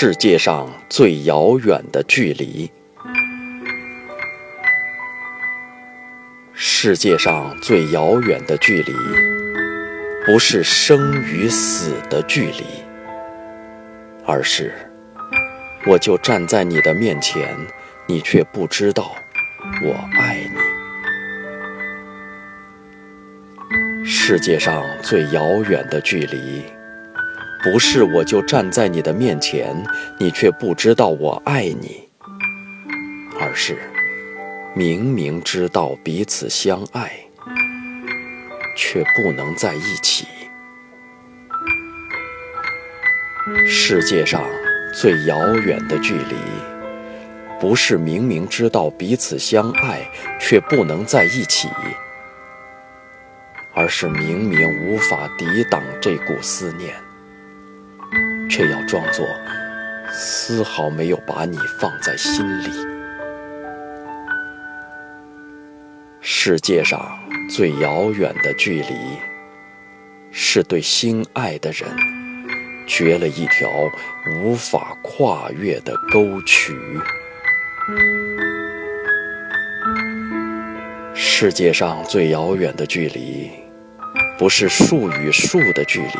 世界上最遥远的距离，世界上最遥远的距离，不是生与死的距离，而是我就站在你的面前，你却不知道我爱你。世界上最遥远的距离。不是我就站在你的面前，你却不知道我爱你，而是明明知道彼此相爱，却不能在一起。世界上最遥远的距离，不是明明知道彼此相爱却不能在一起，而是明明无法抵挡这股思念。却要装作丝毫没有把你放在心里。世界上最遥远的距离，是对心爱的人掘了一条无法跨越的沟渠。世界上最遥远的距离，不是树与树的距离。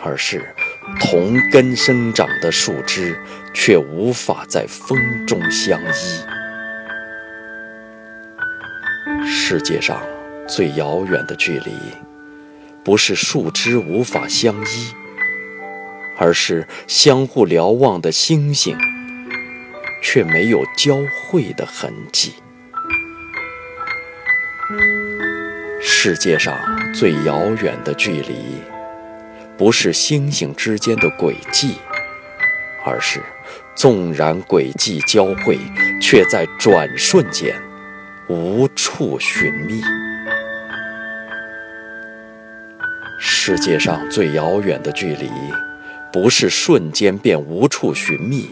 而是同根生长的树枝，却无法在风中相依。世界上最遥远的距离，不是树枝无法相依，而是相互瞭望的星星，却没有交汇的痕迹。世界上最遥远的距离。不是星星之间的轨迹，而是纵然轨迹交汇，却在转瞬间无处寻觅。世界上最遥远的距离，不是瞬间便无处寻觅，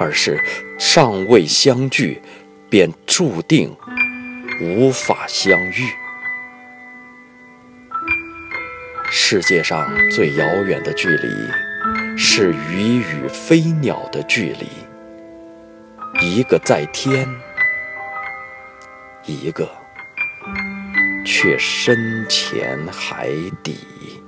而是尚未相聚，便注定无法相遇。世界上最遥远的距离，是鱼与飞鸟的距离。一个在天，一个却深潜海底。